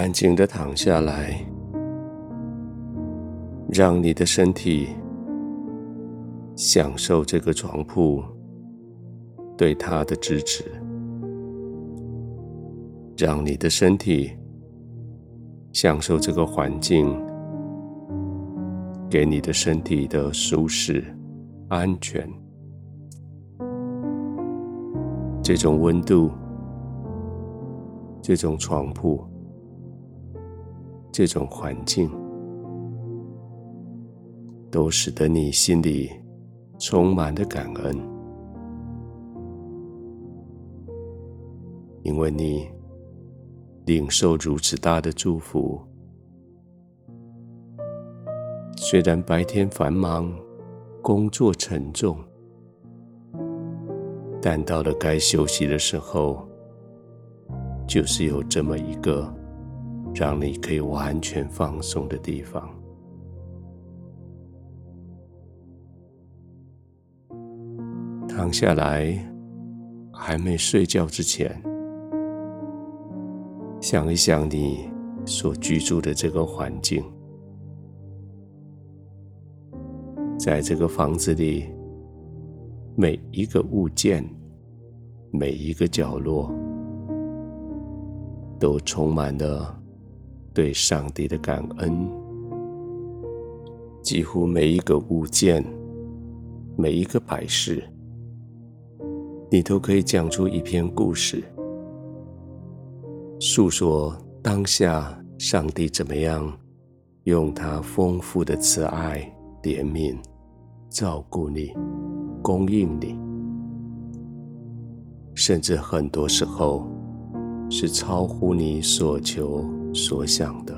安静的躺下来，让你的身体享受这个床铺对它的支持，让你的身体享受这个环境给你的身体的舒适、安全，这种温度，这种床铺。这种环境，都使得你心里充满了感恩，因为你领受如此大的祝福。虽然白天繁忙，工作沉重，但到了该休息的时候，就是有这么一个。让你可以完全放松的地方。躺下来，还没睡觉之前，想一想你所居住的这个环境，在这个房子里，每一个物件，每一个角落，都充满了。对上帝的感恩，几乎每一个物件，每一个摆饰，你都可以讲出一篇故事，诉说当下上帝怎么样用他丰富的慈爱、怜悯照顾你、供应你，甚至很多时候是超乎你所求。所想的，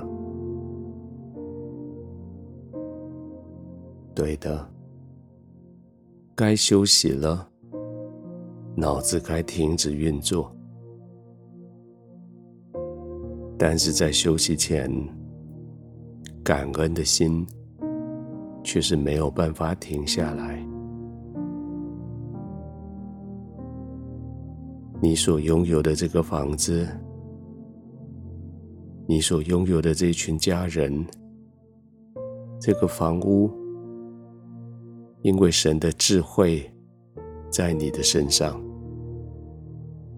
对的，该休息了，脑子该停止运作，但是在休息前，感恩的心却是没有办法停下来。你所拥有的这个房子。你所拥有的这群家人，这个房屋，因为神的智慧在你的身上，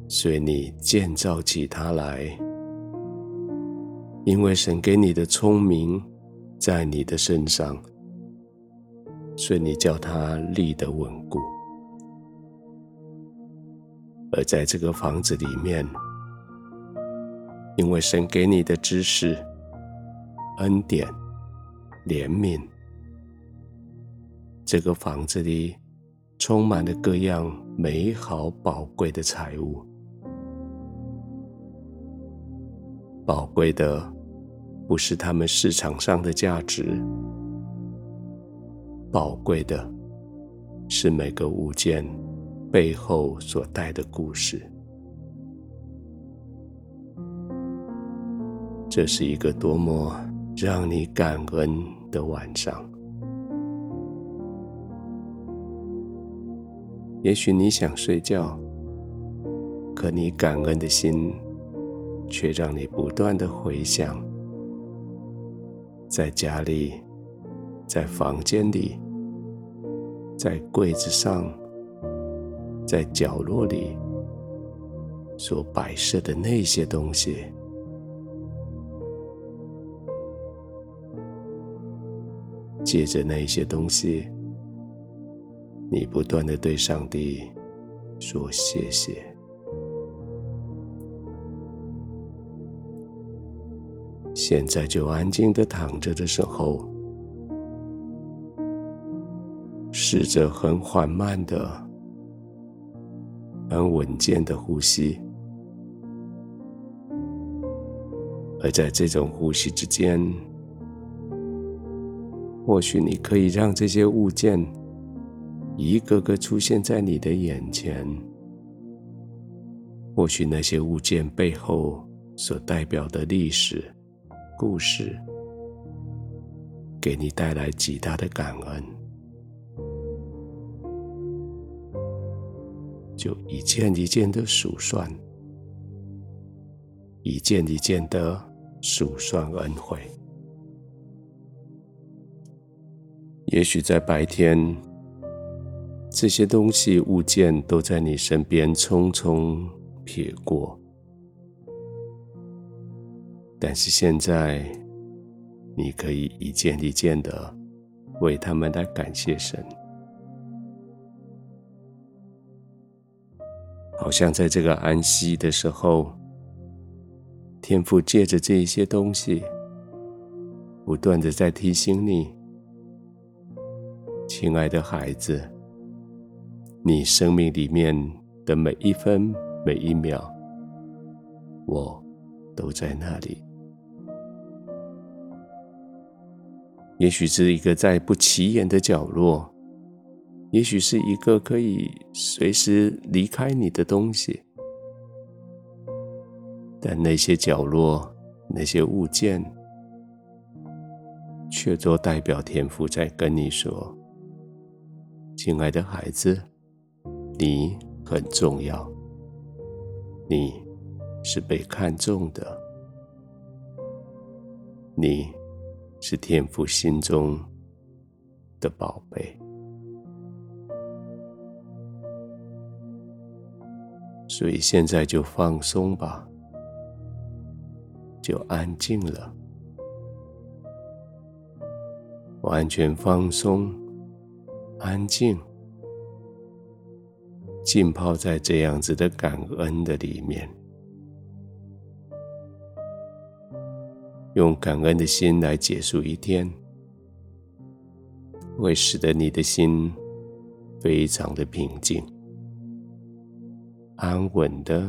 所以你建造起它来；因为神给你的聪明在你的身上，所以你叫它立得稳固。而在这个房子里面。因为神给你的知识、恩典、怜悯，这个房子里充满了各样美好宝贵的财物。宝贵的不是他们市场上的价值，宝贵的是每个物件背后所带的故事。这是一个多么让你感恩的晚上。也许你想睡觉，可你感恩的心却让你不断的回想，在家里，在房间里，在柜子上，在角落里所摆设的那些东西。借着那些东西，你不断的对上帝说谢谢。现在就安静的躺着的时候，试着很缓慢的、很稳健的呼吸，而在这种呼吸之间，或许你可以让这些物件一个个出现在你的眼前。或许那些物件背后所代表的历史、故事，给你带来极大的感恩。就一件一件的数算，一件一件的数算恩惠。也许在白天，这些东西物件都在你身边匆匆撇过，但是现在，你可以一件一件的为他们来感谢神，好像在这个安息的时候，天父借着这一些东西，不断的在提醒你，亲爱的孩子。你生命里面的每一分每一秒，我都在那里。也许是一个在不起眼的角落，也许是一个可以随时离开你的东西，但那些角落、那些物件，却都代表天父在跟你说：“亲爱的孩子。”你很重要，你是被看重的，你是天父心中的宝贝，所以现在就放松吧，就安静了，完全放松，安静。浸泡在这样子的感恩的里面，用感恩的心来结束一天，会使得你的心非常的平静、安稳的、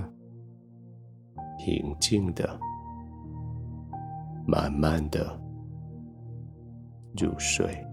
平静的、慢慢的入睡。